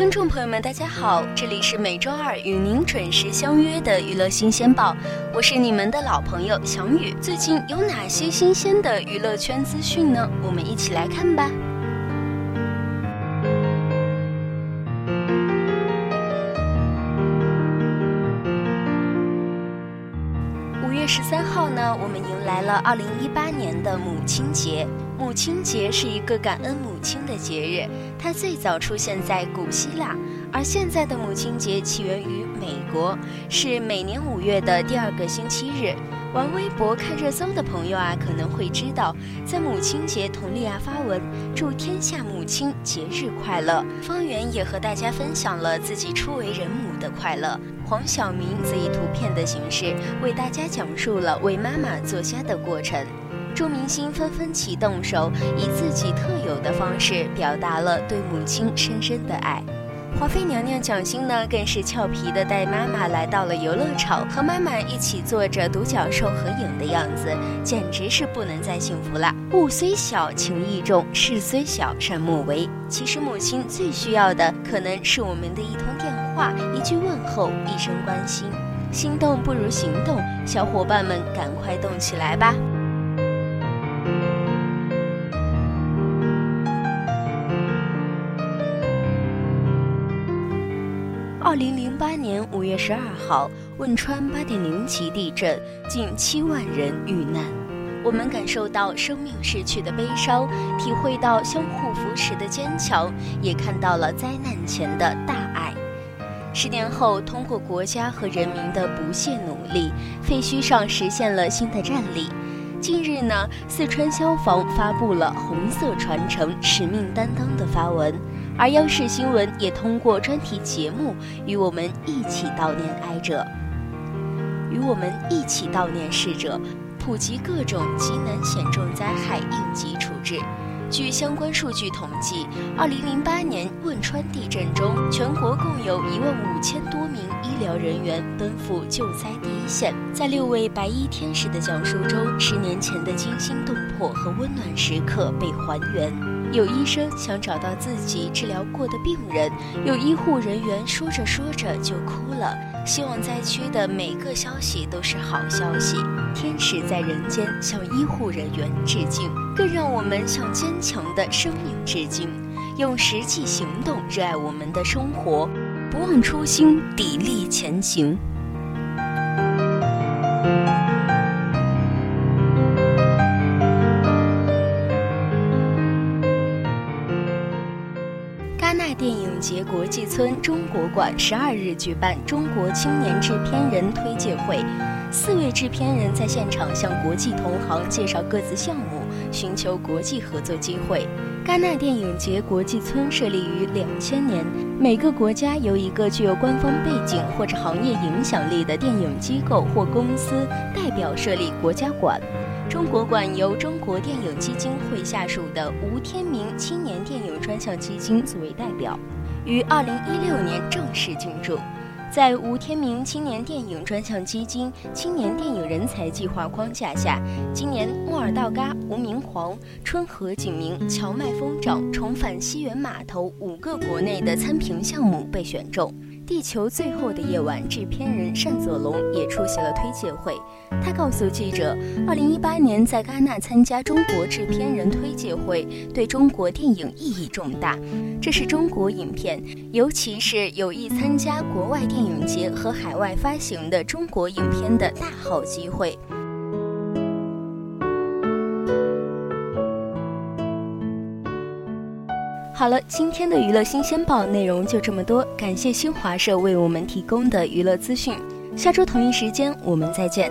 听众朋友们，大家好，这里是每周二与您准时相约的娱乐新鲜报，我是你们的老朋友小雨。最近有哪些新鲜的娱乐圈资讯呢？我们一起来看吧。五月十三号呢，我们迎来了二零一八年的母亲节。母亲节是一个感恩母亲的节日，它最早出现在古希腊，而现在的母亲节起源于美国，是每年五月的第二个星期日。玩微博看热搜的朋友啊，可能会知道，在母亲节，佟丽娅发文祝天下母亲节日快乐，方圆也和大家分享了自己初为人母的快乐。黄晓明则以图片的形式为大家讲述了为妈妈做虾的过程。众明星纷纷起动手，以自己特有的方式表达了对母亲深深的爱。华妃娘娘蒋欣呢，更是俏皮的带妈妈来到了游乐场，和妈妈一起坐着独角兽合影的样子，简直是不能再幸福了。物虽小，情意重；事虽小，善莫为。其实母亲最需要的，可能是我们的一通电话、一句问候、一声关心。心动不如行动，小伙伴们赶快动起来吧！二零零八年五月十二号，汶川八点零级地震，近七万人遇难。我们感受到生命逝去的悲伤，体会到相互扶持的坚强，也看到了灾难前的大爱。十年后，通过国家和人民的不懈努力，废墟上实现了新的站立。近日呢，四川消防发布了“红色传承，使命担当”的发文。而央视新闻也通过专题节目与我们一起悼念哀者，与我们一起悼念逝者，普及各种极难险重灾害应急处置。据相关数据统计，二零零八年汶川地震中，全国共有一万五千多名医疗人员奔赴救灾第一线。在六位白衣天使的讲述中，十年前的惊心动魄和温暖时刻被还原。有医生想找到自己治疗过的病人，有医护人员说着说着就哭了。希望灾区的每个消息都是好消息。天使在人间向医护人员致敬，更让我们向坚强的生命致敬。用实际行动热爱我们的生活，不忘初心，砥砺前行。戛纳电影节国际村中国馆十二日举办中国青年制片人推介会，四位制片人在现场向国际同行介绍各自项目，寻求国际合作机会。戛纳电影节国际村设立于两千年，每个国家由一个具有官方背景或者行业影响力的电影机构或公司代表设立国家馆。中国馆由中国电影基金会下属的吴天明青年电影专项基金作为代表，于二零一六年正式进驻。在吴天明青年电影专项基金青年电影人才计划框架下，今年《莫尔道嘎》《吴明皇》《春和景明》《荞麦疯长》《重返西园码头》五个国内的参评项目被选中。《地球最后的夜晚》制片人单佐龙也出席了推介会。他告诉记者，二零一八年在戛纳参加中国制片人推介会，对中国电影意义重大。这是中国影片，尤其是有意参加国外电影节和海外发行的中国影片的大好机会。好了，今天的娱乐新鲜报内容就这么多，感谢新华社为我们提供的娱乐资讯。下周同一时间我们再见。